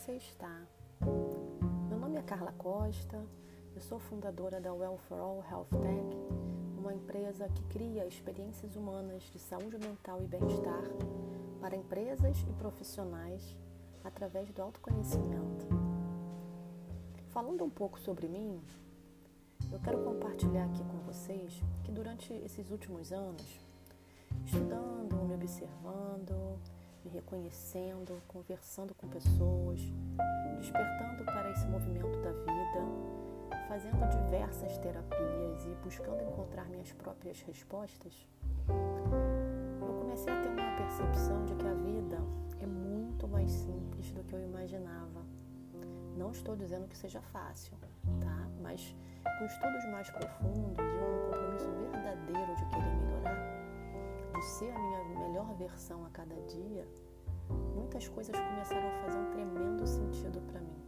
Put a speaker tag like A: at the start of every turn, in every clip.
A: você está? Meu nome é Carla Costa, eu sou fundadora da Well for All Health Tech, uma empresa que cria experiências humanas de saúde mental e bem-estar para empresas e profissionais através do autoconhecimento. Falando um pouco sobre mim, eu quero compartilhar aqui com vocês que durante esses últimos anos, estudando, me observando, me reconhecendo, conversando com pessoas, despertando para esse movimento da vida, fazendo diversas terapias e buscando encontrar minhas próprias respostas, eu comecei a ter uma percepção de que a vida é muito mais simples do que eu imaginava. Não estou dizendo que seja fácil, tá? Mas com estudos mais profundos e um compromisso verdadeiro de querer melhorar, ser a minha melhor versão a cada dia, muitas coisas começaram a fazer um tremendo sentido para mim.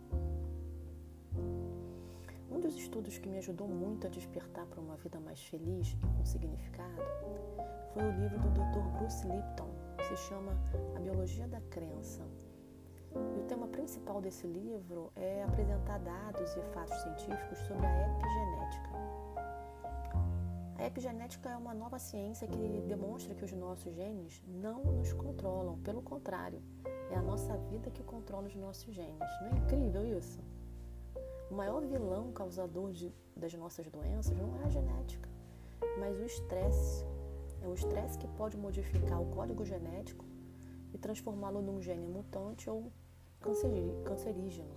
A: Um dos estudos que me ajudou muito a despertar para uma vida mais feliz e com significado foi o livro do Dr. Bruce Lipton, que se chama A Biologia da Crença. E o tema principal desse livro é apresentar dados e fatos científicos sobre a epigenética. Epigenética é uma nova ciência que demonstra que os nossos genes não nos controlam, pelo contrário, é a nossa vida que controla os nossos genes. Não é incrível isso? O maior vilão causador de, das nossas doenças não é a genética, mas o estresse. É o estresse que pode modificar o código genético e transformá-lo num gene mutante ou cancerígeno.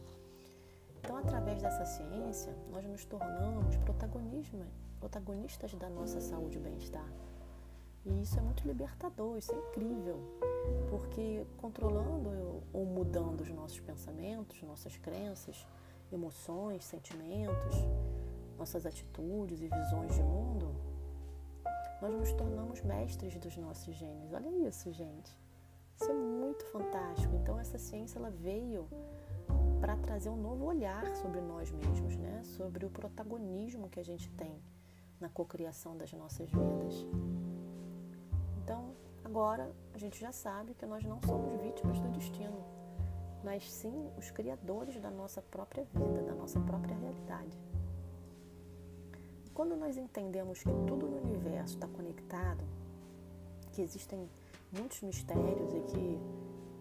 A: Então, através dessa ciência, nós nos tornamos protagonistas da nossa saúde e bem-estar. E isso é muito libertador, isso é incrível, porque controlando ou mudando os nossos pensamentos, nossas crenças, emoções, sentimentos, nossas atitudes e visões de mundo, nós nos tornamos mestres dos nossos genes. Olha isso, gente. Isso é muito fantástico. Então essa ciência ela veio para trazer um novo olhar sobre nós mesmos, né? Sobre o protagonismo que a gente tem na cocriação das nossas vidas. Então, agora a gente já sabe que nós não somos vítimas do destino, mas sim os criadores da nossa própria vida, da nossa própria realidade. Quando nós entendemos que tudo no universo está conectado, que existem muitos mistérios e que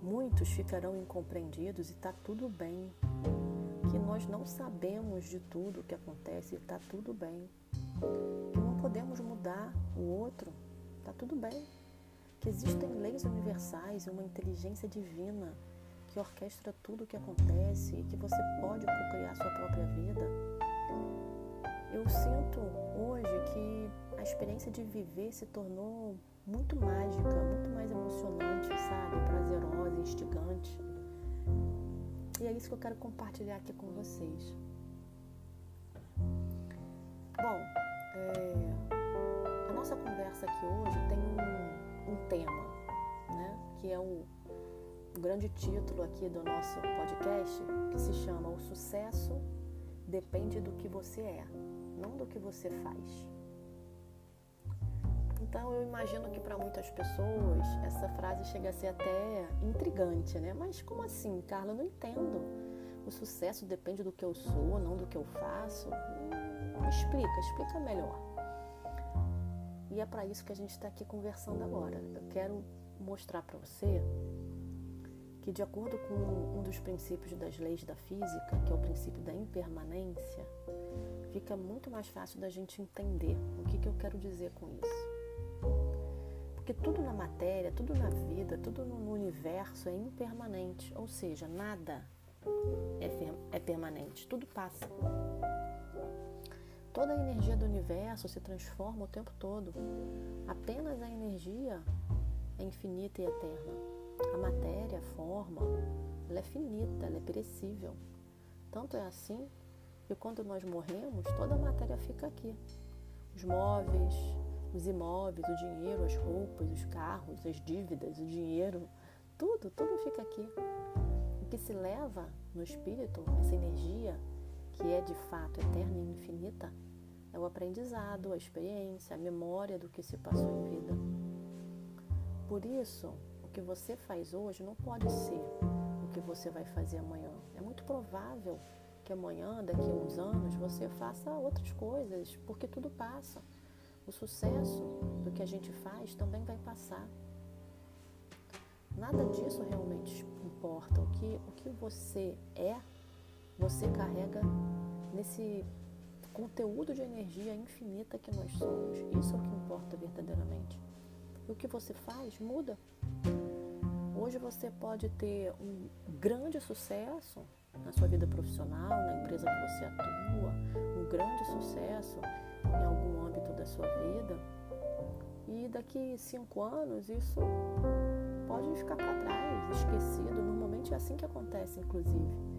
A: muitos ficarão incompreendidos e está tudo bem, que nós não sabemos de tudo o que acontece e está tudo bem, que não podemos mudar o outro, está tudo bem, que existem leis universais e uma inteligência divina que orquestra tudo o que acontece e que você pode criar sua própria vida. Eu sinto hoje que a experiência de viver se tornou muito mágica, muito mais emocionante, sabe? Prazerosa, instigante. E é isso que eu quero compartilhar aqui com vocês. Bom, é, a nossa conversa aqui hoje tem um, um tema, né? Que é o, o grande título aqui do nosso podcast, que se chama O Sucesso Depende do que você é, não do que você faz. Então eu imagino que para muitas pessoas essa frase chega a ser até intrigante, né? Mas como assim, Carla? Eu não entendo. O sucesso depende do que eu sou, não do que eu faço. Explica, explica melhor. E é para isso que a gente está aqui conversando agora. Eu quero mostrar para você que, de acordo com um dos princípios das leis da física, que é o princípio da impermanência, fica muito mais fácil da gente entender o que, que eu quero dizer com isso. Porque tudo na matéria, tudo na vida, tudo no universo é impermanente, ou seja, nada é, é permanente, tudo passa. Toda a energia do universo se transforma o tempo todo. Apenas a energia é infinita e eterna. A matéria, a forma, ela é finita, ela é perecível. Tanto é assim que quando nós morremos, toda a matéria fica aqui. Os móveis, os imóveis, o dinheiro, as roupas, os carros, as dívidas, o dinheiro, tudo, tudo fica aqui. O que se leva no espírito, essa energia que é de fato eterna e infinita, é o aprendizado, a experiência, a memória do que se passou em vida. Por isso, o que você faz hoje não pode ser o que você vai fazer amanhã. É muito provável que amanhã, daqui a uns anos, você faça outras coisas, porque tudo passa. O sucesso do que a gente faz também vai passar. Nada disso realmente importa. O que, o que você é, você carrega nesse conteúdo de energia infinita que nós somos. Isso é o que importa verdadeiramente. E o que você faz muda. Hoje você pode ter um grande sucesso na sua vida profissional, na empresa que você atua, um grande sucesso em algum âmbito da sua vida. E daqui cinco anos isso pode ficar para trás, esquecido. Normalmente é assim que acontece, inclusive.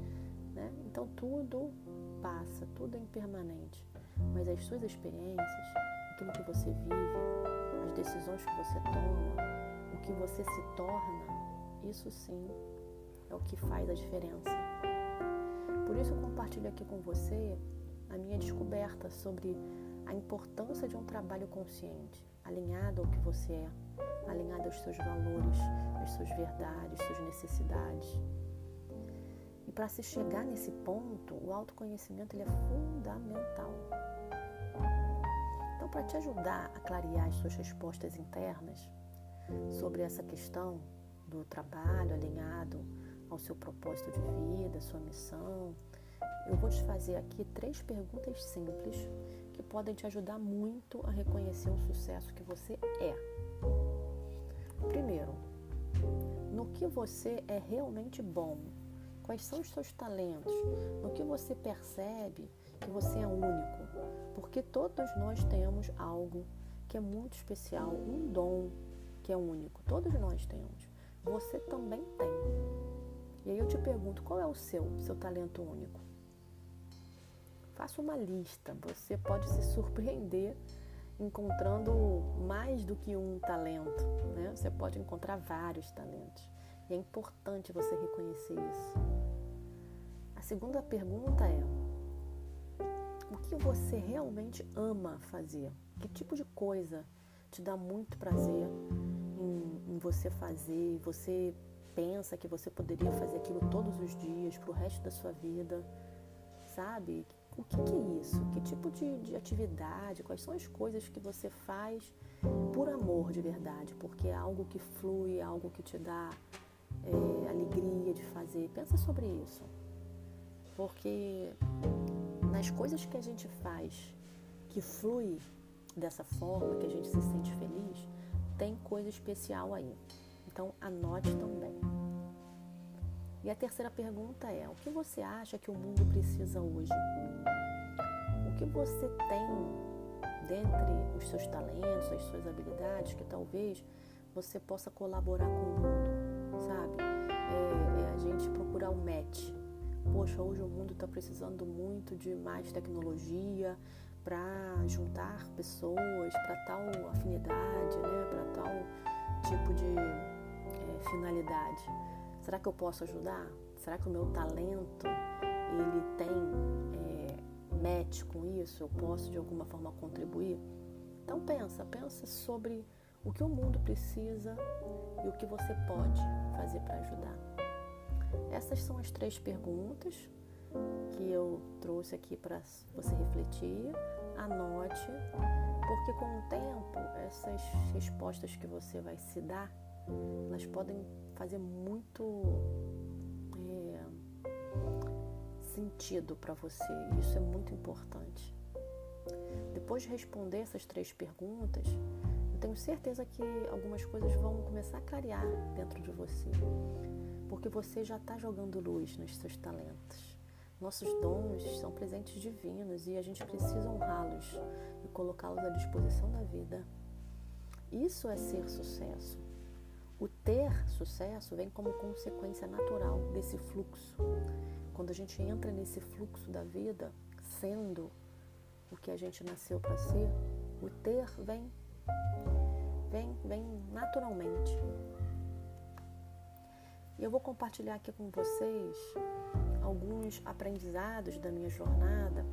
A: Então tudo passa, tudo é impermanente. Mas as suas experiências, aquilo que você vive, as decisões que você toma, o que você se torna, isso sim é o que faz a diferença. Por isso eu compartilho aqui com você a minha descoberta sobre a importância de um trabalho consciente, alinhado ao que você é, alinhado aos seus valores, às suas verdades, suas necessidades. Para se chegar nesse ponto, o autoconhecimento ele é fundamental. Então, para te ajudar a clarear as suas respostas internas sobre essa questão do trabalho alinhado ao seu propósito de vida, sua missão, eu vou te fazer aqui três perguntas simples que podem te ajudar muito a reconhecer o sucesso que você é. Primeiro, no que você é realmente bom? Quais são os seus talentos? No que você percebe que você é único? Porque todos nós temos algo que é muito especial, um dom que é único. Todos nós temos. Você também tem. E aí eu te pergunto, qual é o seu, seu talento único? Faça uma lista. Você pode se surpreender encontrando mais do que um talento, né? Você pode encontrar vários talentos. E é importante você reconhecer isso. A segunda pergunta é: o que você realmente ama fazer? Que tipo de coisa te dá muito prazer em, em você fazer? Você pensa que você poderia fazer aquilo todos os dias, para o resto da sua vida? Sabe? o que, que, é isso? Que tipo de, de, atividade? Quais são as coisas que você faz por amor de verdade? Porque é algo que flui, é algo que te dá é, alegria de fazer. Pensa sobre isso. Porque nas coisas que a gente faz que flui dessa forma, que a gente se sente feliz, tem coisa especial aí. Então anote também. E a terceira pergunta é: o que você acha que o mundo precisa hoje? O que você tem dentre os seus talentos, as suas habilidades, que talvez você possa colaborar com o mundo, sabe? É, é a gente procurar o match. Poxa, hoje o mundo está precisando muito de mais tecnologia para juntar pessoas para tal afinidade, né? para tal tipo de é, finalidade. Será que eu posso ajudar? Será que o meu talento ele tem é, match com isso? Eu posso de alguma forma contribuir? Então pensa, pensa sobre o que o mundo precisa e o que você pode fazer para ajudar. Essas são as três perguntas que eu trouxe aqui para você refletir. Anote, porque com o tempo essas respostas que você vai se dar elas podem fazer muito é, sentido para você. Isso é muito importante. Depois de responder essas três perguntas, tenho certeza que algumas coisas vão começar a clarear dentro de você, porque você já está jogando luz nos seus talentos. Nossos dons são presentes divinos e a gente precisa honrá-los e colocá-los à disposição da vida. Isso é ser sucesso. O ter sucesso vem como consequência natural desse fluxo. Quando a gente entra nesse fluxo da vida, sendo o que a gente nasceu para ser, o ter vem, vem, vem naturalmente. E eu vou compartilhar aqui com vocês alguns aprendizados da minha jornada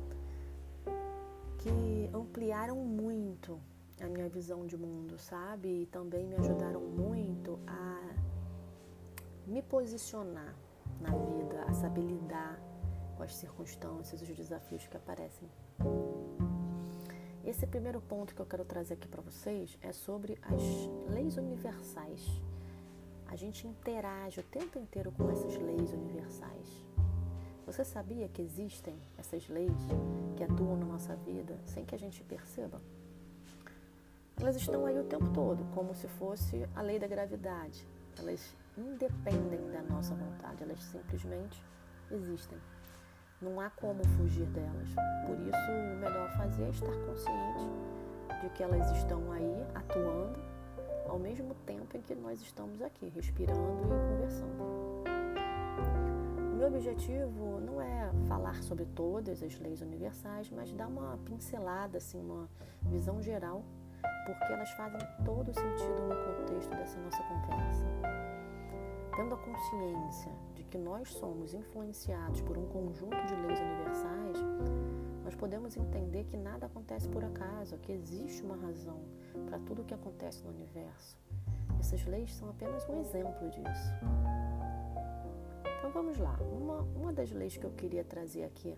A: que ampliaram muito a minha visão de mundo, sabe? E também me ajudaram muito a me posicionar na vida, a saber lidar com as circunstâncias, os desafios que aparecem. Esse primeiro ponto que eu quero trazer aqui para vocês é sobre as leis universais. A gente interage o tempo inteiro com essas leis universais. Você sabia que existem essas leis que atuam na nossa vida sem que a gente perceba? Elas estão aí o tempo todo, como se fosse a lei da gravidade. Elas independem da nossa vontade, elas simplesmente existem. Não há como fugir delas. Por isso, o melhor fazer é estar consciente de que elas estão aí atuando ao mesmo tempo em que nós estamos aqui, respirando e conversando. O meu objetivo não é falar sobre todas as leis universais, mas dar uma pincelada, assim, uma visão geral, porque elas fazem todo sentido no contexto dessa nossa conversa. Tendo a consciência que nós somos influenciados por um conjunto de leis universais, nós podemos entender que nada acontece por acaso, que existe uma razão para tudo o que acontece no universo. Essas leis são apenas um exemplo disso. Então vamos lá. Uma, uma das leis que eu queria trazer aqui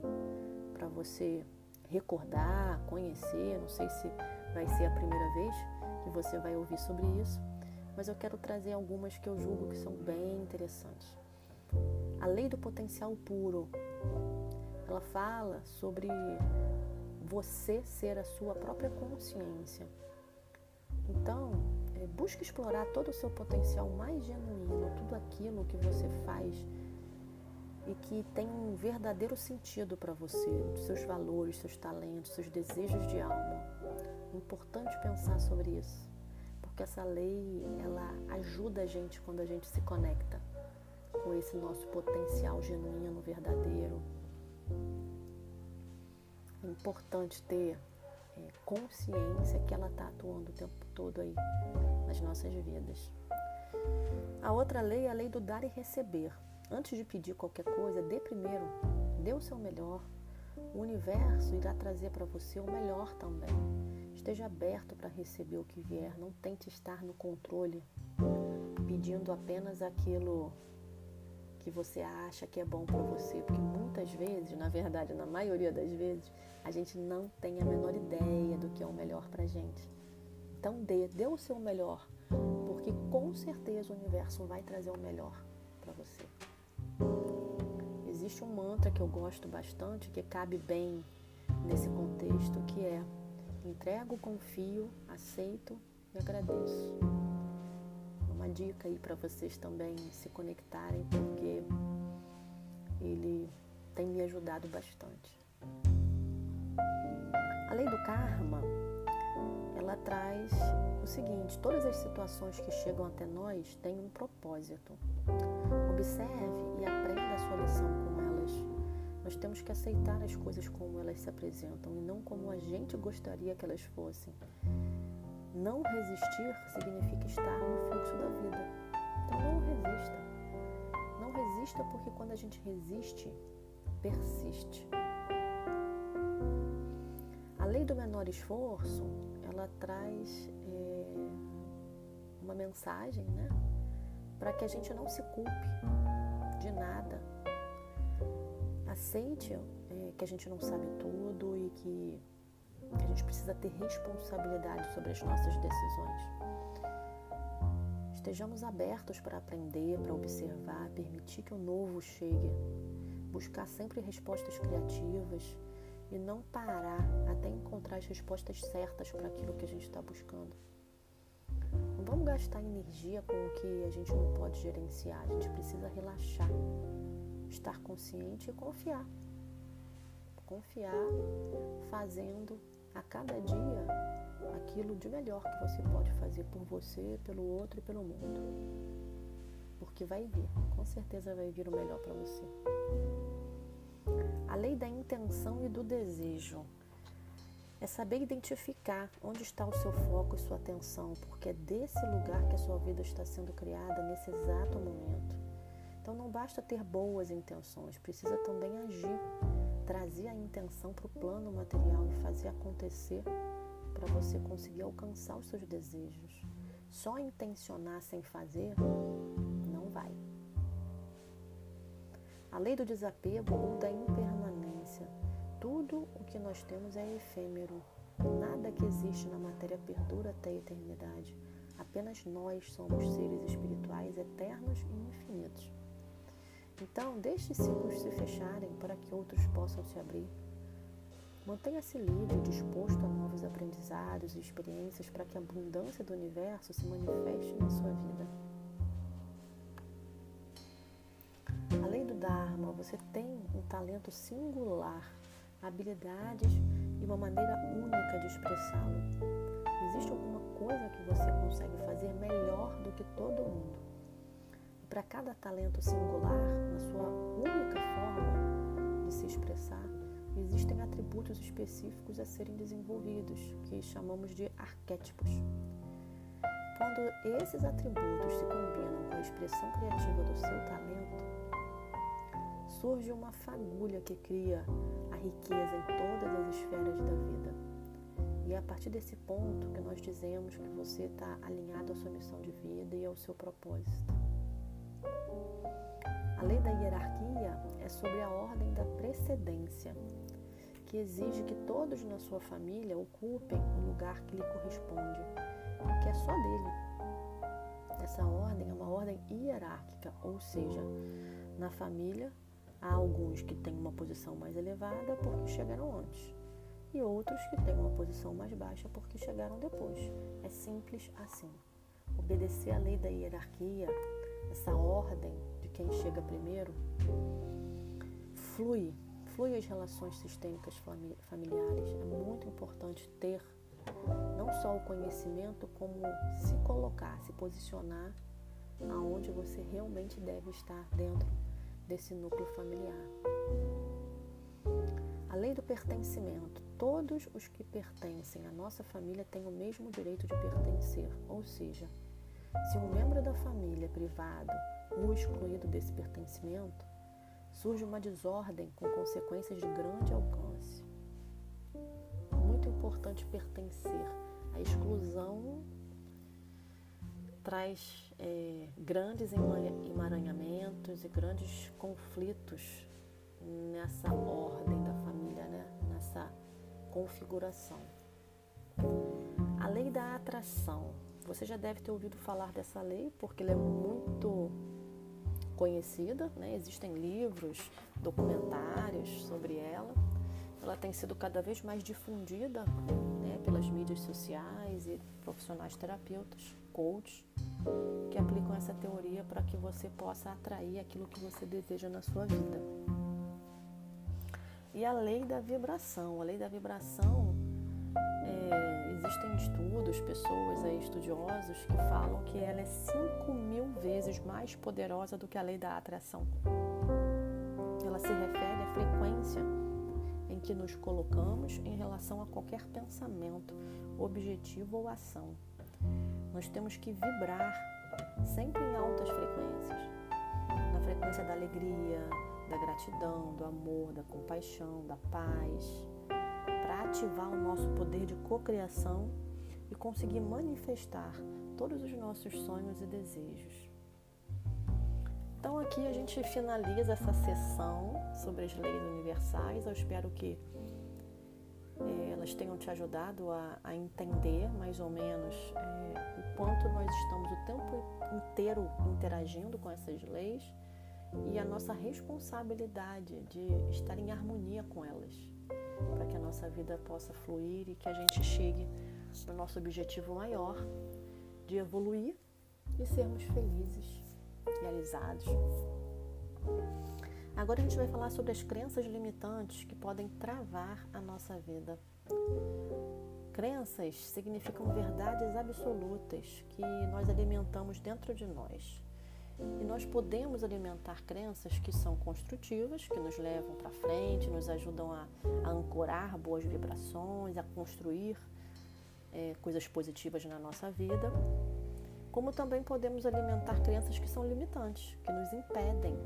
A: para você recordar, conhecer, não sei se vai ser a primeira vez que você vai ouvir sobre isso, mas eu quero trazer algumas que eu julgo que são bem interessantes. A lei do potencial puro. Ela fala sobre você ser a sua própria consciência. Então, é, busque explorar todo o seu potencial mais genuíno, tudo aquilo que você faz e que tem um verdadeiro sentido para você, seus valores, seus talentos, seus desejos de alma. É importante pensar sobre isso porque essa lei ela ajuda a gente quando a gente se conecta com esse nosso potencial genuíno, verdadeiro. É importante ter é, consciência que ela está atuando o tempo todo aí nas nossas vidas. A outra lei é a lei do dar e receber. Antes de pedir qualquer coisa, dê primeiro, dê o seu melhor. O universo irá trazer para você o melhor também. Esteja aberto para receber o que vier. Não tente estar no controle, pedindo apenas aquilo que você acha que é bom para você, porque muitas vezes, na verdade, na maioria das vezes, a gente não tem a menor ideia do que é o melhor para gente. Então dê, dê o seu melhor, porque com certeza o universo vai trazer o melhor para você. Existe um mantra que eu gosto bastante, que cabe bem nesse contexto, que é Entrego, confio, aceito e agradeço. Uma dica aí para vocês também se conectarem, porque ele tem me ajudado bastante. A lei do karma, ela traz o seguinte: todas as situações que chegam até nós têm um propósito. Observe e aprenda a sua lição com elas nós temos que aceitar as coisas como elas se apresentam e não como a gente gostaria que elas fossem. Não resistir significa estar no fluxo da vida. Então não resista. Não resista porque quando a gente resiste, persiste. A lei do menor esforço, ela traz é, uma mensagem, né? Para que a gente não se culpe de nada, aceite é, que a gente não sabe tudo e que a gente precisa ter responsabilidade sobre as nossas decisões. Estejamos abertos para aprender, para observar, permitir que o novo chegue, buscar sempre respostas criativas e não parar até encontrar as respostas certas para aquilo que a gente está buscando. Não vamos gastar energia com o que a gente não pode gerenciar, a gente precisa relaxar estar consciente e confiar. Confiar fazendo a cada dia aquilo de melhor que você pode fazer por você, pelo outro e pelo mundo. Porque vai vir, com certeza vai vir o melhor para você. A lei da intenção e do desejo é saber identificar onde está o seu foco e sua atenção, porque é desse lugar que a sua vida está sendo criada nesse exato momento. Então não basta ter boas intenções, precisa também agir, trazer a intenção para o plano material e fazer acontecer para você conseguir alcançar os seus desejos. Só intencionar sem fazer não vai. A lei do desapego ou da impermanência. Tudo o que nós temos é efêmero. Nada que existe na matéria perdura até a eternidade. Apenas nós somos seres espirituais eternos e infinitos. Então, deixe ciclos se fecharem para que outros possam se abrir. Mantenha-se livre, disposto a novos aprendizados e experiências para que a abundância do universo se manifeste na sua vida. Além do Dharma, você tem um talento singular, habilidades e uma maneira única de expressá-lo. Existe alguma coisa que você consegue fazer melhor do que todo mundo. Para cada talento singular, na sua única forma de se expressar, existem atributos específicos a serem desenvolvidos, que chamamos de arquétipos. Quando esses atributos se combinam com a expressão criativa do seu talento, surge uma fagulha que cria a riqueza em todas as esferas da vida. E é a partir desse ponto que nós dizemos que você está alinhado à sua missão de vida e ao seu propósito. A lei da hierarquia é sobre a ordem da precedência, que exige que todos na sua família ocupem o lugar que lhe corresponde, que é só dele. Essa ordem é uma ordem hierárquica, ou seja, na família há alguns que têm uma posição mais elevada porque chegaram antes, e outros que têm uma posição mais baixa porque chegaram depois. É simples assim. Obedecer à lei da hierarquia, essa ordem de quem chega primeiro, flui flui as relações sistêmicas familiares. É muito importante ter não só o conhecimento, como se colocar, se posicionar aonde você realmente deve estar dentro desse núcleo familiar. A lei do pertencimento. Todos os que pertencem à nossa família têm o mesmo direito de pertencer, ou seja, se um membro da família é privado ou excluído desse pertencimento, surge uma desordem com consequências de grande alcance. Muito importante pertencer. A exclusão traz é, grandes emaranhamentos e grandes conflitos nessa ordem da família, né? nessa configuração. A lei da atração. Você já deve ter ouvido falar dessa lei porque ela é muito conhecida, né? existem livros, documentários sobre ela. Ela tem sido cada vez mais difundida né, pelas mídias sociais e profissionais terapeutas, coaches, que aplicam essa teoria para que você possa atrair aquilo que você deseja na sua vida. E a lei da vibração. A lei da vibração é, existem estudos, pessoas aí, estudiosos, que falam que ela é 5 mil vezes mais poderosa do que a lei da atração. Ela se refere à frequência em que nos colocamos em relação a qualquer pensamento, objetivo ou ação. Nós temos que vibrar sempre em altas frequências na frequência da alegria, da gratidão, do amor, da compaixão, da paz para ativar o nosso poder de cocriação e conseguir manifestar todos os nossos sonhos e desejos. Então aqui a gente finaliza essa sessão sobre as leis universais. Eu espero que é, elas tenham te ajudado a, a entender mais ou menos é, o quanto nós estamos o tempo inteiro interagindo com essas leis e a nossa responsabilidade de estar em harmonia com elas para que a nossa vida possa fluir e que a gente chegue no nosso objetivo maior de evoluir e sermos felizes, realizados. Agora a gente vai falar sobre as crenças limitantes que podem travar a nossa vida. Crenças significam verdades absolutas que nós alimentamos dentro de nós. E nós podemos alimentar crenças que são construtivas, que nos levam para frente, nos ajudam a, a, ancorar boas vibrações, a construir é, coisas positivas na nossa vida. Como também podemos alimentar crenças que são limitantes, que nos impedem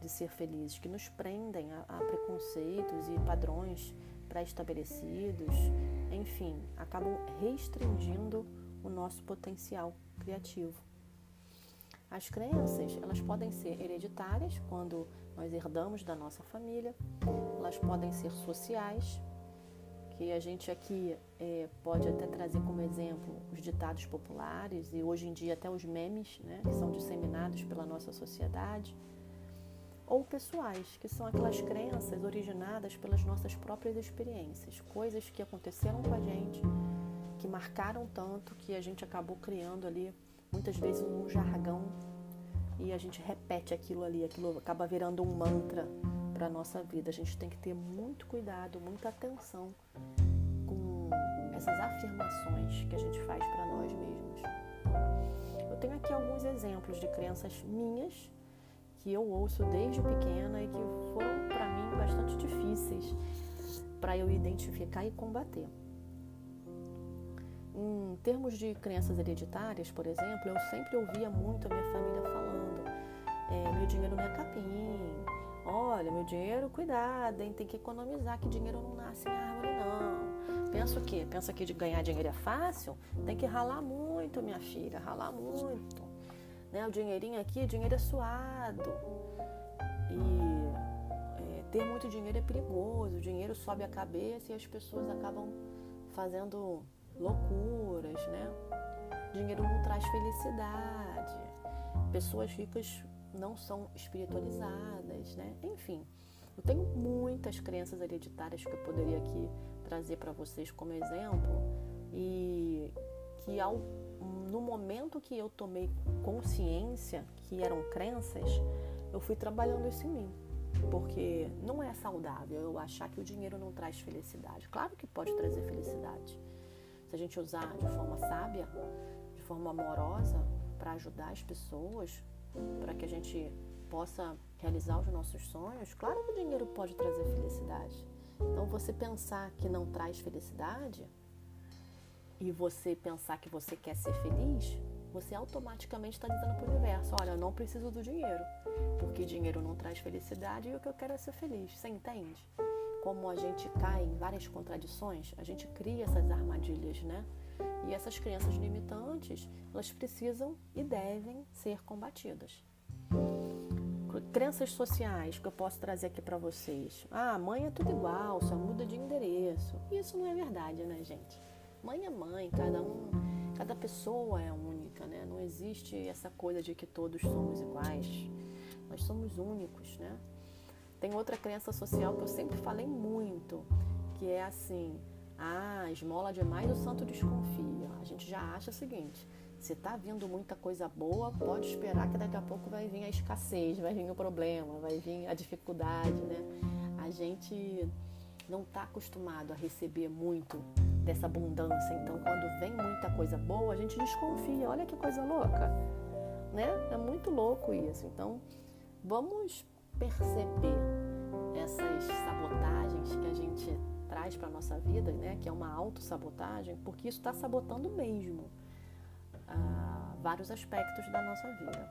A: de ser felizes, que nos prendem a, a preconceitos e padrões pré-estabelecidos, enfim, acabam restringindo o nosso potencial criativo. As crenças, elas podem ser hereditárias, quando nós herdamos da nossa família, elas podem ser sociais, que a gente aqui é, pode até trazer como exemplo os ditados populares e hoje em dia até os memes, né, que são disseminados pela nossa sociedade, ou pessoais, que são aquelas crenças originadas pelas nossas próprias experiências, coisas que aconteceram com a gente, que marcaram tanto que a gente acabou criando ali muitas vezes um jargão e a gente repete aquilo ali, aquilo acaba virando um mantra para a nossa vida. A gente tem que ter muito cuidado, muita atenção com essas afirmações que a gente faz para nós mesmos. Eu tenho aqui alguns exemplos de crenças minhas que eu ouço desde pequena e que foram para mim bastante difíceis para eu identificar e combater. Em termos de crenças hereditárias, por exemplo, eu sempre ouvia muito a minha família falando: é, meu dinheiro não é capim, olha, meu dinheiro, cuidado, hein, tem que economizar, que dinheiro não nasce em árvore, não. Pensa o quê? Pensa que de ganhar dinheiro é fácil? Tem que ralar muito, minha filha, ralar muito. Né? O dinheirinho aqui, dinheiro é suado. E é, ter muito dinheiro é perigoso, o dinheiro sobe a cabeça e as pessoas acabam fazendo loucuras, né? Dinheiro não traz felicidade. Pessoas ricas não são espiritualizadas, né? Enfim, eu tenho muitas crenças hereditárias que eu poderia aqui trazer para vocês como exemplo e que ao, no momento que eu tomei consciência que eram crenças, eu fui trabalhando isso em mim. Porque não é saudável eu achar que o dinheiro não traz felicidade. Claro que pode trazer felicidade se a gente usar de forma sábia, de forma amorosa, para ajudar as pessoas, para que a gente possa realizar os nossos sonhos, claro que o dinheiro pode trazer felicidade. Então, você pensar que não traz felicidade e você pensar que você quer ser feliz, você automaticamente está dizendo para o universo: olha, eu não preciso do dinheiro, porque dinheiro não traz felicidade e o que eu quero é ser feliz. Você entende? Como a gente cai em várias contradições, a gente cria essas armadilhas, né? E essas crenças limitantes, elas precisam e devem ser combatidas. Crenças sociais que eu posso trazer aqui para vocês. Ah, mãe é tudo igual, só muda de endereço. Isso não é verdade, né, gente? Mãe é mãe, cada um, cada pessoa é única, né? Não existe essa coisa de que todos somos iguais. Nós somos únicos, né? Tem outra crença social que eu sempre falei muito, que é assim: ah, esmola demais, o santo desconfia. A gente já acha o seguinte: se está vindo muita coisa boa, pode esperar que daqui a pouco vai vir a escassez, vai vir o problema, vai vir a dificuldade, né? A gente não está acostumado a receber muito dessa abundância, então quando vem muita coisa boa, a gente desconfia. Olha que coisa louca, né? É muito louco isso. Então, vamos perceber essas sabotagens que a gente traz para a nossa vida, né, que é uma autossabotagem, porque isso está sabotando mesmo ah, vários aspectos da nossa vida.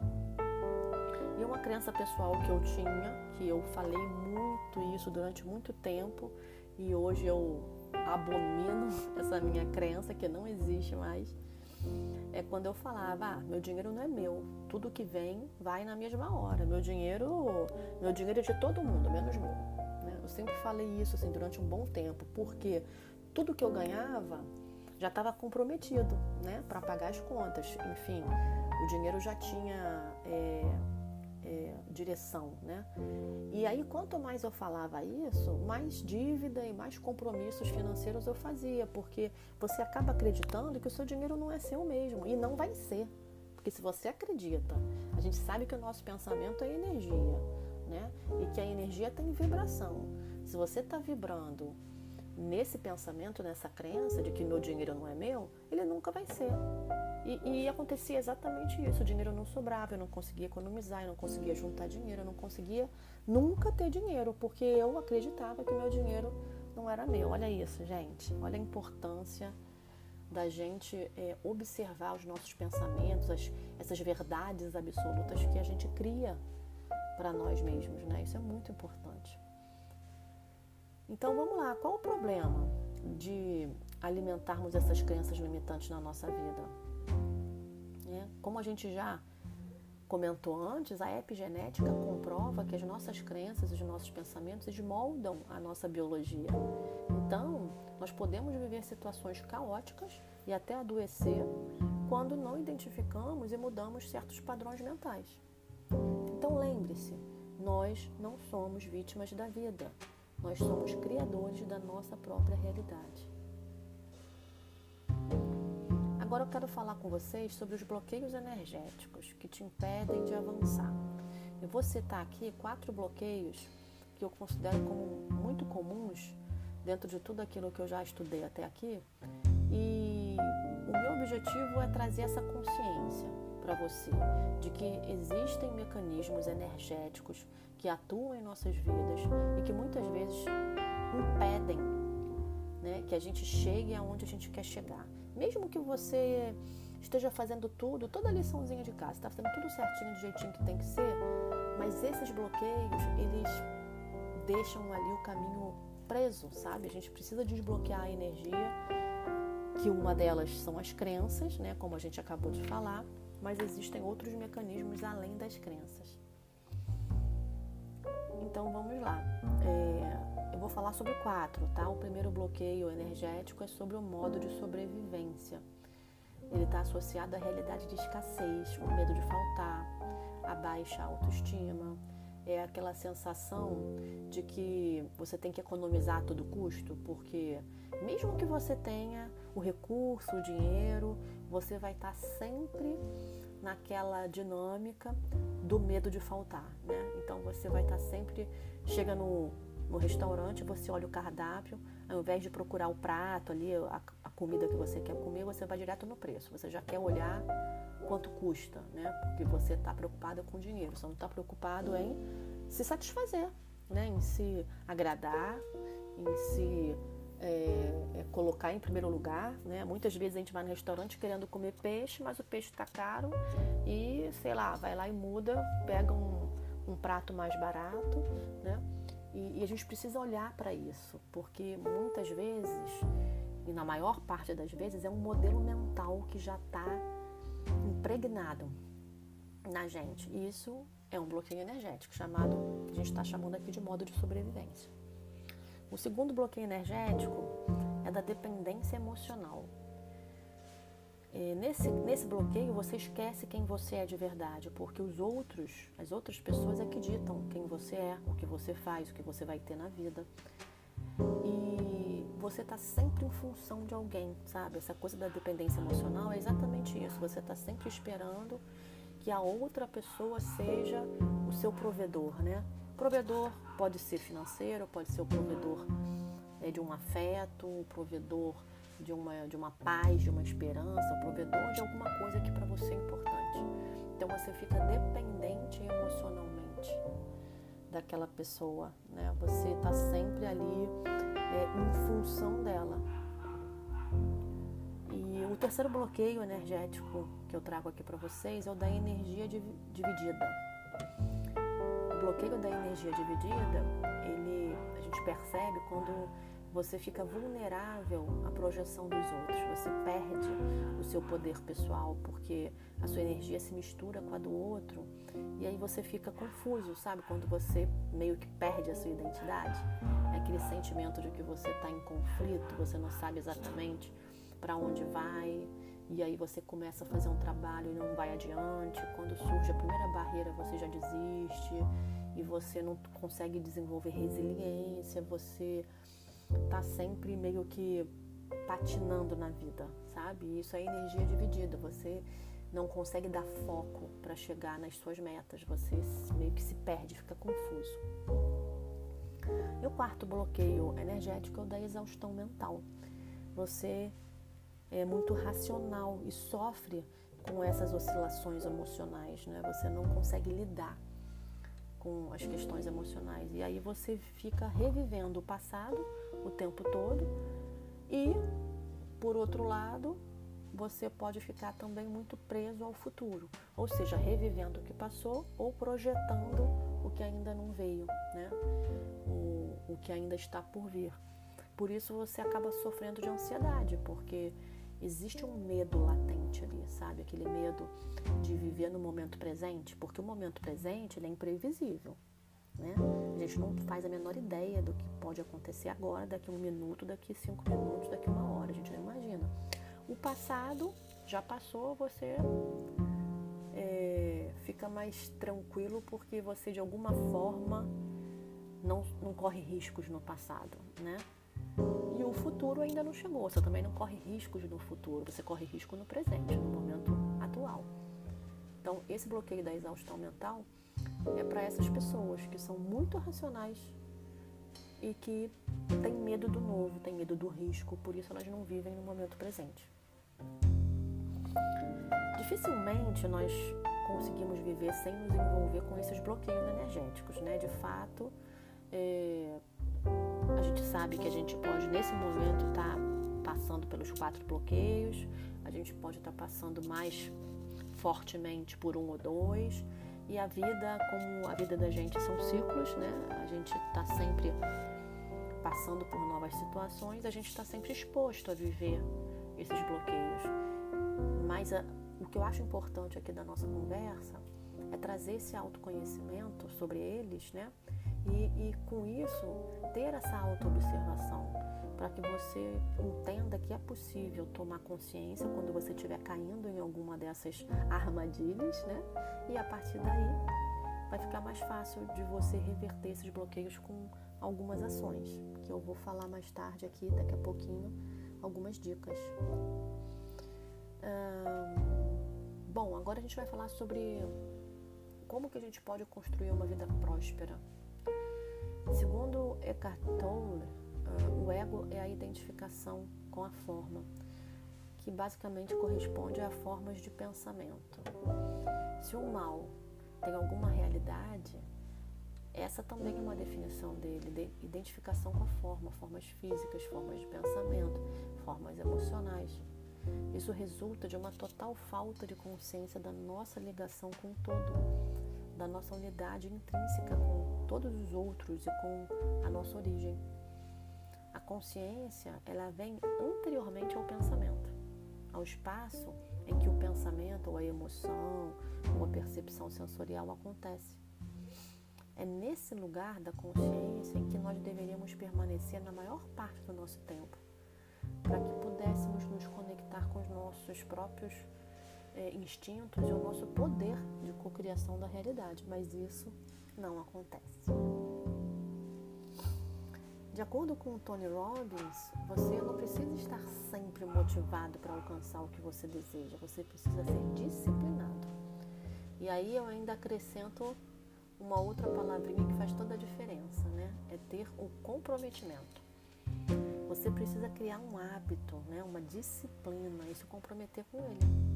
A: E uma crença pessoal que eu tinha, que eu falei muito isso durante muito tempo, e hoje eu abomino essa minha crença, que não existe mais, é quando eu falava, ah, meu dinheiro não é meu, tudo que vem vai na mesma hora. Meu dinheiro, meu dinheiro é de todo mundo, menos meu. Né? Eu sempre falei isso assim durante um bom tempo, porque tudo que eu ganhava já estava comprometido, né, para pagar as contas. Enfim, o dinheiro já tinha é, é, direção, né? E aí, quanto mais eu falava isso, mais dívida e mais compromissos financeiros eu fazia, porque você acaba acreditando que o seu dinheiro não é seu mesmo e não vai ser. Porque se você acredita, a gente sabe que o nosso pensamento é energia, né? E que a energia tem vibração. Se você está vibrando nesse pensamento, nessa crença de que meu dinheiro não é meu, ele nunca vai ser. E, e, acontecia exatamente isso: o dinheiro não sobrava, eu não conseguia economizar, eu não conseguia juntar dinheiro, eu não conseguia nunca ter dinheiro, porque eu acreditava que meu dinheiro não era meu. Olha isso, gente, olha a importância da gente é, observar os nossos pensamentos, as, essas verdades absolutas que a gente cria para nós mesmos, né? Isso é muito importante. Então vamos lá, qual o problema de alimentarmos essas crenças limitantes na nossa vida? É, como a gente já comentou antes, a epigenética comprova que as nossas crenças os nossos pensamentos eles moldam a nossa biologia. Então, nós podemos viver situações caóticas e até adoecer quando não identificamos e mudamos certos padrões mentais. Então, lembre-se, nós não somos vítimas da vida, nós somos criadores da nossa própria realidade. Agora eu quero falar com vocês sobre os bloqueios energéticos que te impedem de avançar. Eu vou citar aqui quatro bloqueios que eu considero como muito comuns dentro de tudo aquilo que eu já estudei até aqui. E o meu objetivo é trazer essa consciência para você de que existem mecanismos energéticos que atuam em nossas vidas e que muitas vezes impedem né, que a gente chegue aonde a gente quer chegar. Mesmo que você esteja fazendo tudo, toda a liçãozinha de casa, está fazendo tudo certinho do jeitinho que tem que ser, mas esses bloqueios, eles deixam ali o caminho preso, sabe? A gente precisa desbloquear a energia, que uma delas são as crenças, né, como a gente acabou de falar, mas existem outros mecanismos além das crenças. Então vamos lá. É, vou falar sobre quatro, tá? O primeiro bloqueio energético é sobre o modo de sobrevivência. Ele está associado à realidade de escassez, o medo de faltar, a baixa autoestima, é aquela sensação de que você tem que economizar a todo custo, porque mesmo que você tenha o recurso, o dinheiro, você vai estar tá sempre naquela dinâmica do medo de faltar, né? Então você vai estar tá sempre chega no no restaurante, você olha o cardápio, ao invés de procurar o prato ali, a, a comida que você quer comer, você vai direto no preço. Você já quer olhar quanto custa, né? Porque você está preocupado com dinheiro, você não está preocupado em se satisfazer, né? Em se agradar, em se é, é, colocar em primeiro lugar, né? Muitas vezes a gente vai no restaurante querendo comer peixe, mas o peixe está caro e, sei lá, vai lá e muda, pega um, um prato mais barato, né? E, e a gente precisa olhar para isso, porque muitas vezes, e na maior parte das vezes, é um modelo mental que já está impregnado na gente. E isso é um bloqueio energético, chamado, a gente está chamando aqui de modo de sobrevivência. O segundo bloqueio energético é da dependência emocional. É, nesse, nesse bloqueio você esquece quem você é de verdade, porque os outros, as outras pessoas é que ditam quem você é, o que você faz, o que você vai ter na vida. E você está sempre em função de alguém, sabe? Essa coisa da dependência emocional é exatamente isso. Você está sempre esperando que a outra pessoa seja o seu provedor, né? Provedor pode ser financeiro, pode ser o provedor é, de um afeto, o provedor de uma, de uma paz, de uma esperança, o provedor de alguma coisa que para você é importante. Então você fica dependente emocionalmente daquela pessoa, né? Você está sempre ali é, em função dela. E o terceiro bloqueio energético que eu trago aqui para vocês é o da energia dividida. Bloqueio da energia dividida, ele a gente percebe quando você fica vulnerável à projeção dos outros, você perde o seu poder pessoal porque a sua energia se mistura com a do outro e aí você fica confuso, sabe? Quando você meio que perde a sua identidade, é aquele sentimento de que você está em conflito, você não sabe exatamente para onde vai e aí você começa a fazer um trabalho e não vai adiante. Quando surge a primeira barreira, você já desiste e você não consegue desenvolver resiliência, você tá sempre meio que patinando na vida, sabe? Isso é energia dividida. Você não consegue dar foco para chegar nas suas metas. Você meio que se perde, fica confuso. E o quarto bloqueio energético é o da exaustão mental. Você é muito racional e sofre com essas oscilações emocionais, né? Você não consegue lidar com as questões emocionais. E aí você fica revivendo o passado o tempo todo e, por outro lado, você pode ficar também muito preso ao futuro, ou seja, revivendo o que passou ou projetando o que ainda não veio, né? o, o que ainda está por vir. Por isso você acaba sofrendo de ansiedade, porque existe um medo latente ali, sabe? Aquele medo de viver no momento presente, porque o momento presente ele é imprevisível. Né? A gente não faz a menor ideia do que pode acontecer agora, daqui um minuto, daqui cinco minutos, daqui uma hora. A gente não imagina. O passado já passou, você é, fica mais tranquilo porque você de alguma forma não, não corre riscos no passado, né? O futuro ainda não chegou, você também não corre riscos no futuro, você corre risco no presente, no momento atual. Então, esse bloqueio da exaustão mental é para essas pessoas que são muito racionais e que têm medo do novo, têm medo do risco, por isso elas não vivem no momento presente. Dificilmente nós conseguimos viver sem nos envolver com esses bloqueios energéticos, né? De fato, é, a gente sabe que a gente pode, nesse momento, estar tá passando pelos quatro bloqueios, a gente pode estar tá passando mais fortemente por um ou dois, e a vida, como a vida da gente são ciclos, né? A gente está sempre passando por novas situações, a gente está sempre exposto a viver esses bloqueios. Mas a, o que eu acho importante aqui da nossa conversa é trazer esse autoconhecimento sobre eles, né? E, e com isso ter essa autoobservação para que você entenda que é possível tomar consciência quando você estiver caindo em alguma dessas armadilhas, né? E a partir daí vai ficar mais fácil de você reverter esses bloqueios com algumas ações, que eu vou falar mais tarde aqui, daqui a pouquinho, algumas dicas. Hum, bom, agora a gente vai falar sobre como que a gente pode construir uma vida próspera. Segundo Eckhart Tolle, uh, o ego é a identificação com a forma, que basicamente corresponde a formas de pensamento. Se o mal tem alguma realidade, essa também é uma definição dele, de identificação com a forma, formas físicas, formas de pensamento, formas emocionais. Isso resulta de uma total falta de consciência da nossa ligação com o todo, da nossa unidade intrínseca com todos os outros e com a nossa origem. A consciência, ela vem anteriormente ao pensamento, ao espaço em que o pensamento ou a emoção ou a percepção sensorial acontece. É nesse lugar da consciência em que nós deveríamos permanecer na maior parte do nosso tempo para que pudéssemos nos conectar com os nossos próprios é, instintos e o nosso poder de cocriação da realidade, mas isso não acontece. De acordo com Tony Robbins, você não precisa estar sempre motivado para alcançar o que você deseja, você precisa ser disciplinado. E aí eu ainda acrescento uma outra palavrinha que faz toda a diferença, né? É ter o comprometimento. Você precisa criar um hábito, né? uma disciplina e se comprometer com ele.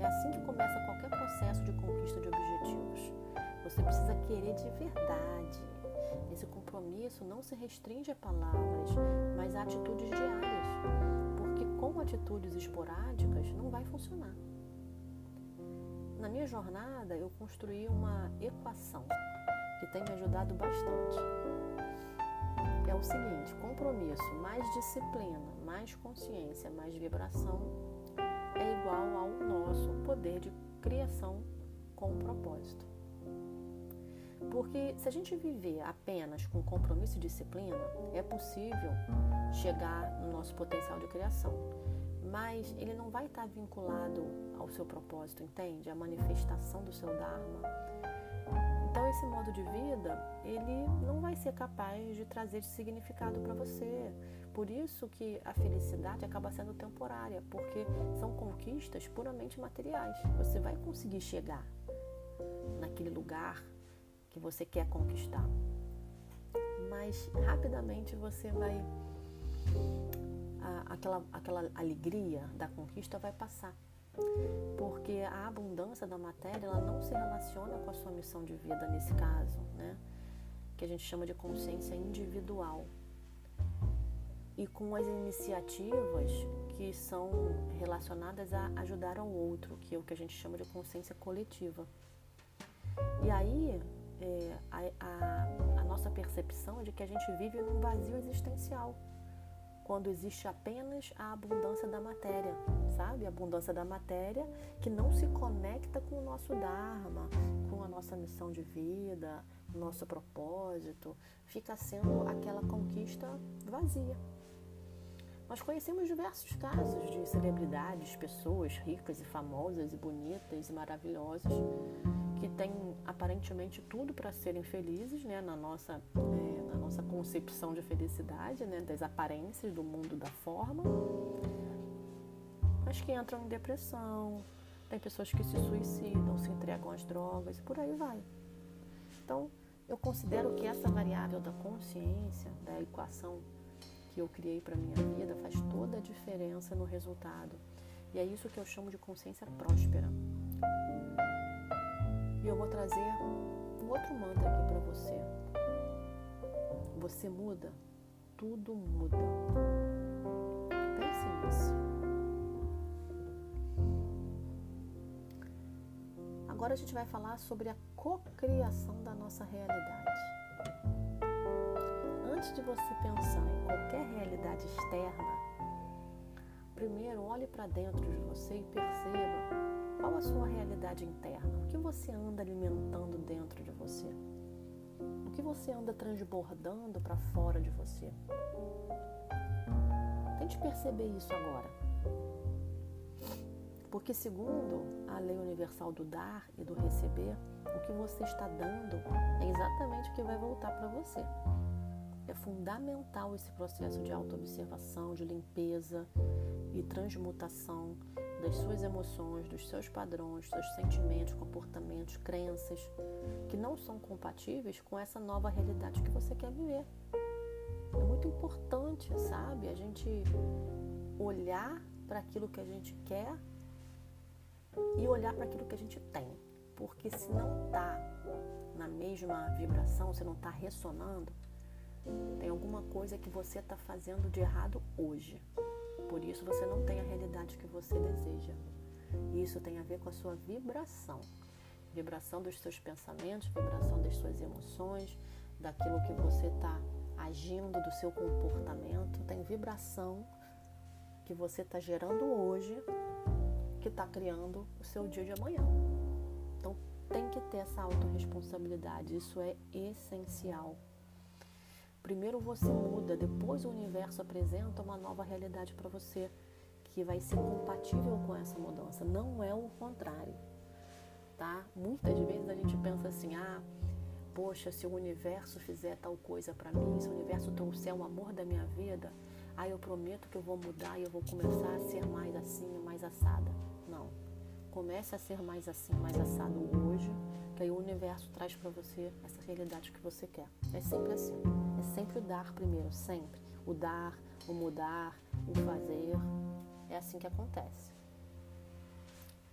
A: É assim que começa qualquer processo de conquista de objetivos. Você precisa querer de verdade. Esse compromisso não se restringe a palavras, mas a atitudes diárias, porque com atitudes esporádicas não vai funcionar. Na minha jornada, eu construí uma equação que tem me ajudado bastante é o seguinte: compromisso mais disciplina, mais consciência, mais vibração é igual ao nosso poder de criação com propósito. Porque se a gente viver apenas com compromisso e disciplina, é possível chegar no nosso potencial de criação. Mas ele não vai estar vinculado ao seu propósito, entende? A manifestação do seu Dharma então esse modo de vida, ele não vai ser capaz de trazer significado para você. Por isso que a felicidade acaba sendo temporária, porque são conquistas puramente materiais. Você vai conseguir chegar naquele lugar que você quer conquistar. Mas rapidamente você vai aquela, aquela alegria da conquista vai passar porque a abundância da matéria ela não se relaciona com a sua missão de vida nesse caso, né? que a gente chama de consciência individual. E com as iniciativas que são relacionadas a ajudar ao outro, que é o que a gente chama de consciência coletiva. E aí é, a, a, a nossa percepção é de que a gente vive num vazio existencial quando existe apenas a abundância da matéria, sabe? A abundância da matéria que não se conecta com o nosso Dharma, com a nossa missão de vida, nosso propósito, fica sendo aquela conquista vazia. Nós conhecemos diversos casos de celebridades, pessoas ricas e famosas e bonitas e maravilhosas que têm aparentemente tudo para serem felizes, né, na nossa é, na nossa concepção de felicidade, né, das aparências do mundo da forma, mas que entram em depressão. Tem pessoas que se suicidam, se entregam às drogas e por aí vai. Então, eu considero que essa variável da consciência, da equação que eu criei para minha vida faz toda a diferença no resultado. E é isso que eu chamo de consciência próspera. E eu vou trazer um outro mantra aqui para você. Você muda, tudo muda. Pense nisso. Agora a gente vai falar sobre a cocriação da nossa realidade antes de você pensar em qualquer realidade externa, primeiro olhe para dentro de você e perceba qual a sua realidade interna, o que você anda alimentando dentro de você, o que você anda transbordando para fora de você. Tente perceber isso agora. Porque, segundo a lei universal do dar e do receber, o que você está dando é exatamente o que vai voltar para você. É fundamental esse processo de autoobservação, de limpeza e transmutação das suas emoções, dos seus padrões, seus sentimentos, comportamentos, crenças que não são compatíveis com essa nova realidade que você quer viver. É muito importante, sabe, a gente olhar para aquilo que a gente quer e olhar para aquilo que a gente tem. Porque se não está na mesma vibração, se não está ressonando, tem alguma coisa que você está fazendo de errado hoje. Por isso você não tem a realidade que você deseja. Isso tem a ver com a sua vibração. Vibração dos seus pensamentos, vibração das suas emoções, daquilo que você está agindo, do seu comportamento. Tem vibração que você está gerando hoje que está criando o seu dia de amanhã. Então tem que ter essa autorresponsabilidade. Isso é essencial Primeiro você muda, depois o universo apresenta uma nova realidade para você que vai ser compatível com essa mudança. Não é o contrário, tá? Muitas vezes a gente pensa assim: ah, poxa, se o universo fizer tal coisa para mim, se o universo trouxer o amor da minha vida, aí eu prometo que eu vou mudar e eu vou começar a ser mais assim, mais assada. Não. Comece a ser mais assim, mais assado hoje, aí o universo traz para você essa realidade que você quer. É sempre assim. É sempre o dar primeiro, sempre. O dar, o mudar, o fazer. É assim que acontece.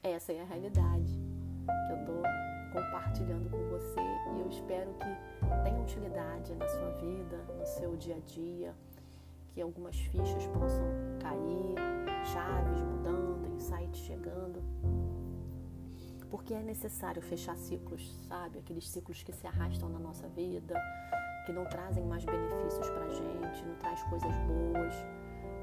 A: Essa é a realidade que eu estou compartilhando com você e eu espero que tenha utilidade na sua vida, no seu dia a dia, que algumas fichas possam cair, chaves mudando, insights chegando. Porque é necessário fechar ciclos, sabe? Aqueles ciclos que se arrastam na nossa vida, que não trazem mais benefícios para a gente, não traz coisas boas.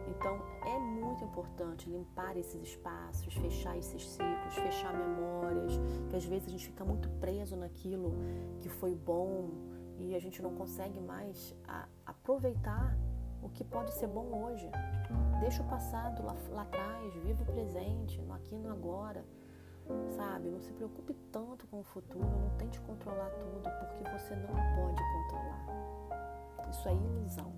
A: Então é muito importante limpar esses espaços, fechar esses ciclos, fechar memórias, que às vezes a gente fica muito preso naquilo que foi bom e a gente não consegue mais a, aproveitar o que pode ser bom hoje. Deixa o passado lá, lá atrás, viva o presente, no aqui no agora. Sabe? Não se preocupe tanto com o futuro, não tente controlar tudo, porque você não pode controlar. Isso é ilusão.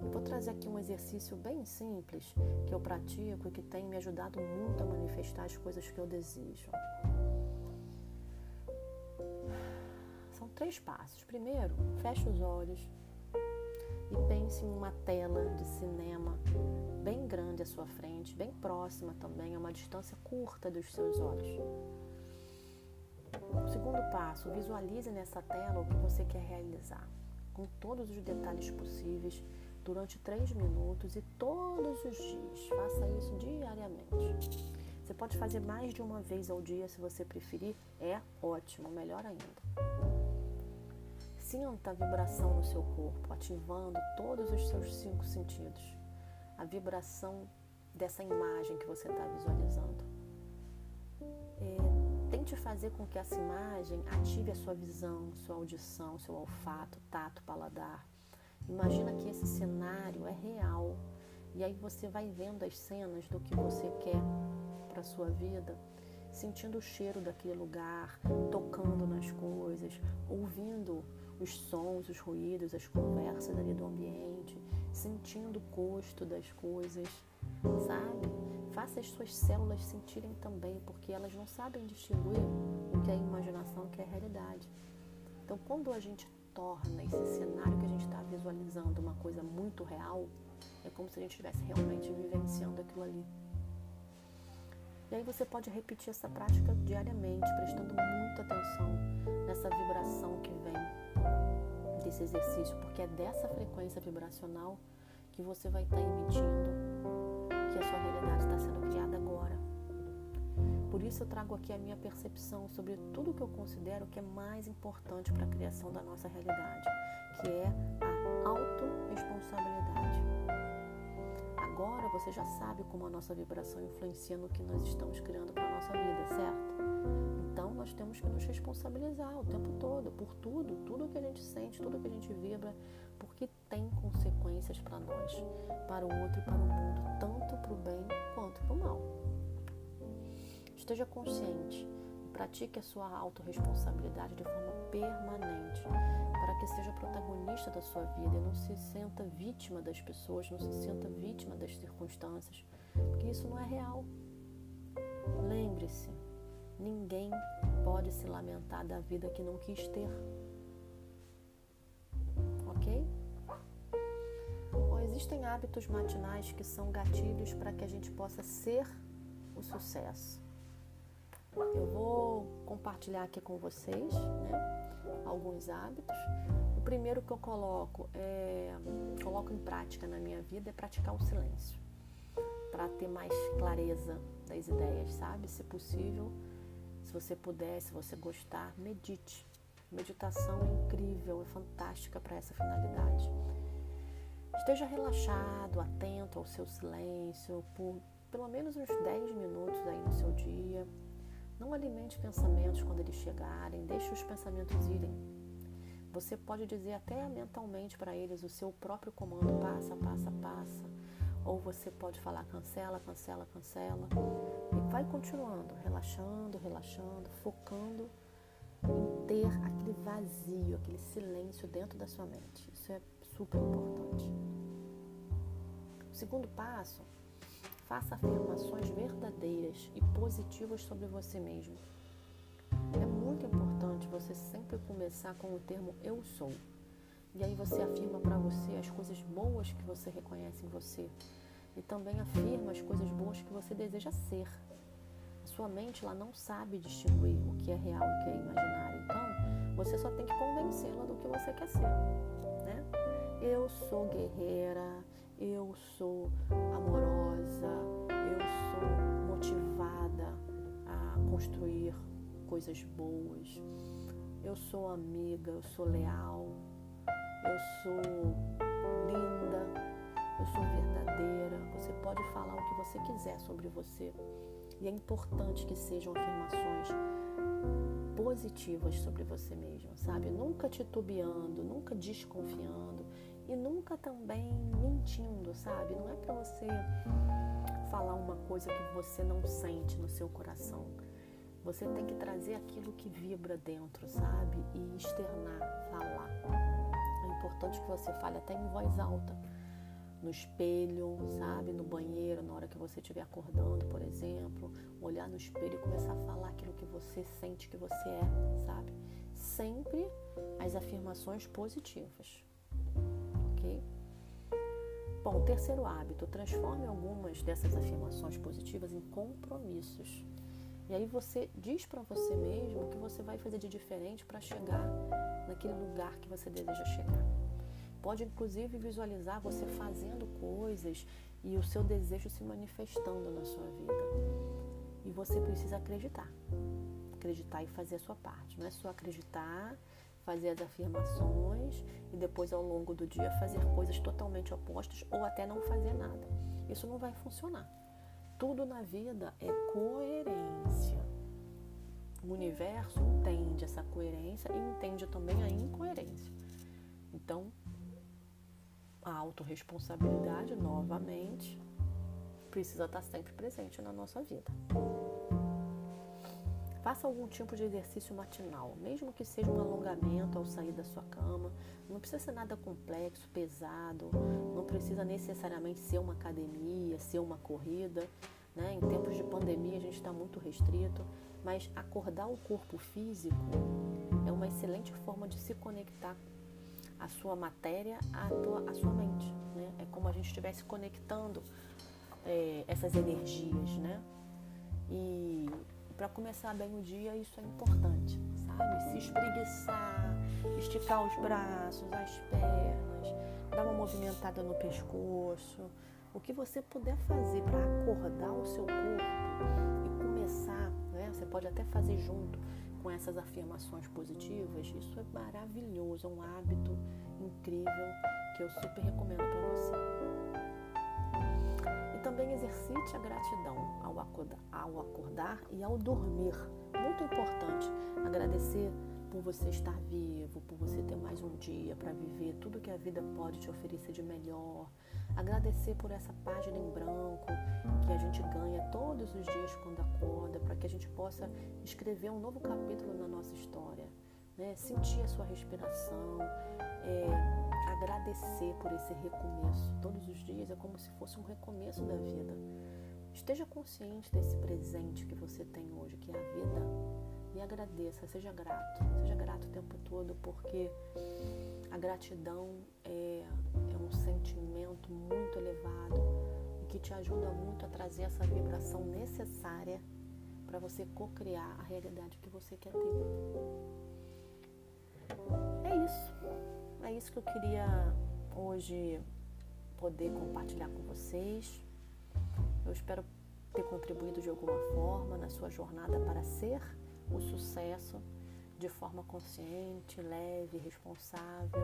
A: Eu vou trazer aqui um exercício bem simples que eu pratico e que tem me ajudado muito a manifestar as coisas que eu desejo. São três passos. Primeiro, feche os olhos e pense em uma tela de cinema bem grande à sua frente, bem próxima também, a uma distância curta dos seus olhos. O segundo passo, visualize nessa tela o que você quer realizar, com todos os detalhes possíveis, durante três minutos e todos os dias. Faça isso diariamente. Você pode fazer mais de uma vez ao dia se você preferir, é ótimo, melhor ainda. Sinta a vibração no seu corpo, ativando todos os seus cinco sentidos. A vibração dessa imagem que você está visualizando. É, tente fazer com que essa imagem ative a sua visão, sua audição, seu olfato, tato, paladar. Imagina que esse cenário é real. E aí você vai vendo as cenas do que você quer para sua vida sentindo o cheiro daquele lugar, tocando nas coisas, ouvindo os sons, os ruídos, as conversas ali do ambiente, sentindo o gosto das coisas, sabe? Faça as suas células sentirem também, porque elas não sabem distinguir o que é imaginação o que é realidade. Então, quando a gente torna esse cenário que a gente está visualizando uma coisa muito real, é como se a gente estivesse realmente vivenciando aquilo ali. E aí você pode repetir essa prática diariamente, prestando muita atenção nessa vibração que vem desse exercício, porque é dessa frequência vibracional que você vai estar emitindo que a sua realidade está sendo criada agora. Por isso eu trago aqui a minha percepção sobre tudo que eu considero que é mais importante para a criação da nossa realidade, que é a autorresponsabilidade. Agora você já sabe como a nossa vibração influencia no que nós estamos criando para a nossa vida, certo? Então nós temos que nos responsabilizar o tempo todo por tudo, tudo que a gente sente, tudo que a gente vibra, porque tem consequências para nós, para o outro e para o mundo, tanto para o bem quanto para o mal. Esteja consciente pratique a sua autorresponsabilidade de forma permanente para que seja protagonista da sua vida e não se sinta vítima das pessoas, não se sinta vítima das circunstâncias, porque isso não é real. Lembre-se, ninguém pode se lamentar da vida que não quis ter. Ok? Bom, existem hábitos matinais que são gatilhos para que a gente possa ser o sucesso. Eu vou compartilhar aqui com vocês, né? alguns hábitos. O primeiro que eu coloco é coloco em prática na minha vida é praticar o silêncio, para ter mais clareza das ideias, sabe? Se possível, se você puder, se você gostar, medite. Meditação é incrível, é fantástica para essa finalidade. Esteja relaxado, atento ao seu silêncio por pelo menos uns 10 minutos aí no seu dia não alimente pensamentos quando eles chegarem, deixe os pensamentos irem. Você pode dizer até mentalmente para eles o seu próprio comando: passa, passa, passa. Ou você pode falar cancela, cancela, cancela. E vai continuando, relaxando, relaxando, focando em ter aquele vazio, aquele silêncio dentro da sua mente. Isso é super importante. O segundo passo Faça afirmações verdadeiras e positivas sobre você mesmo. É muito importante você sempre começar com o termo eu sou. E aí você afirma para você as coisas boas que você reconhece em você. E também afirma as coisas boas que você deseja ser. A sua mente ela não sabe distinguir o que é real e o que é imaginário. Então, você só tem que convencê-la do que você quer ser. Né? Eu sou guerreira, eu sou amorosa, eu sou motivada a construir coisas boas, eu sou amiga, eu sou leal, eu sou linda, eu sou verdadeira. Você pode falar o que você quiser sobre você. E é importante que sejam afirmações positivas sobre você mesmo, sabe? Nunca titubeando, nunca desconfiando e nunca também mentindo, sabe? Não é para você falar uma coisa que você não sente no seu coração. Você tem que trazer aquilo que vibra dentro, sabe? E externar, falar. É importante que você fale até em voz alta. No espelho, sabe? No banheiro, na hora que você estiver acordando, por exemplo. Olhar no espelho e começar a falar aquilo que você sente que você é, sabe? Sempre as afirmações positivas? Bom, terceiro hábito, transforme algumas dessas afirmações positivas em compromissos. E aí você diz para você mesmo o que você vai fazer de diferente para chegar naquele lugar que você deseja chegar. Pode inclusive visualizar você fazendo coisas e o seu desejo se manifestando na sua vida. E você precisa acreditar. Acreditar e fazer a sua parte. Não é só acreditar fazer as afirmações e depois ao longo do dia fazer coisas totalmente opostas ou até não fazer nada. Isso não vai funcionar. Tudo na vida é coerência. O universo entende essa coerência e entende também a incoerência. Então, a autorresponsabilidade, novamente, precisa estar sempre presente na nossa vida. Faça algum tipo de exercício matinal, mesmo que seja um alongamento ao sair da sua cama. Não precisa ser nada complexo, pesado, não precisa necessariamente ser uma academia, ser uma corrida. Né? Em tempos de pandemia a gente está muito restrito, mas acordar o corpo físico é uma excelente forma de se conectar a sua matéria à, tua, à sua mente. Né? É como a gente estivesse conectando é, essas energias, né? E para começar bem o dia, isso é importante, sabe? Se espreguiçar, esticar os braços, as pernas, dar uma movimentada no pescoço. O que você puder fazer para acordar o seu corpo e começar, né? Você pode até fazer junto com essas afirmações positivas. Isso é maravilhoso, é um hábito incrível que eu super recomendo para você também exercite a gratidão ao acordar, ao acordar e ao dormir. Muito importante agradecer por você estar vivo, por você ter mais um dia para viver tudo que a vida pode te oferecer de melhor. Agradecer por essa página em branco que a gente ganha todos os dias quando acorda, para que a gente possa escrever um novo capítulo na nossa história. Né? Sentir a sua respiração, é, agradecer por esse recomeço. Todos os dias é como se fosse um recomeço da vida. Esteja consciente desse presente que você tem hoje, que é a vida, e agradeça, seja grato. Seja grato o tempo todo, porque a gratidão é, é um sentimento muito elevado e que te ajuda muito a trazer essa vibração necessária para você co-criar a realidade que você quer ter. É isso é isso que eu queria hoje poder compartilhar com vocês. Eu espero ter contribuído de alguma forma na sua jornada para ser o sucesso de forma consciente, leve, responsável,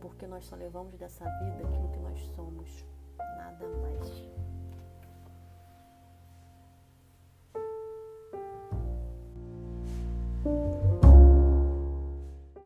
A: porque nós só levamos dessa vida aquilo que nós somos, nada mais. thank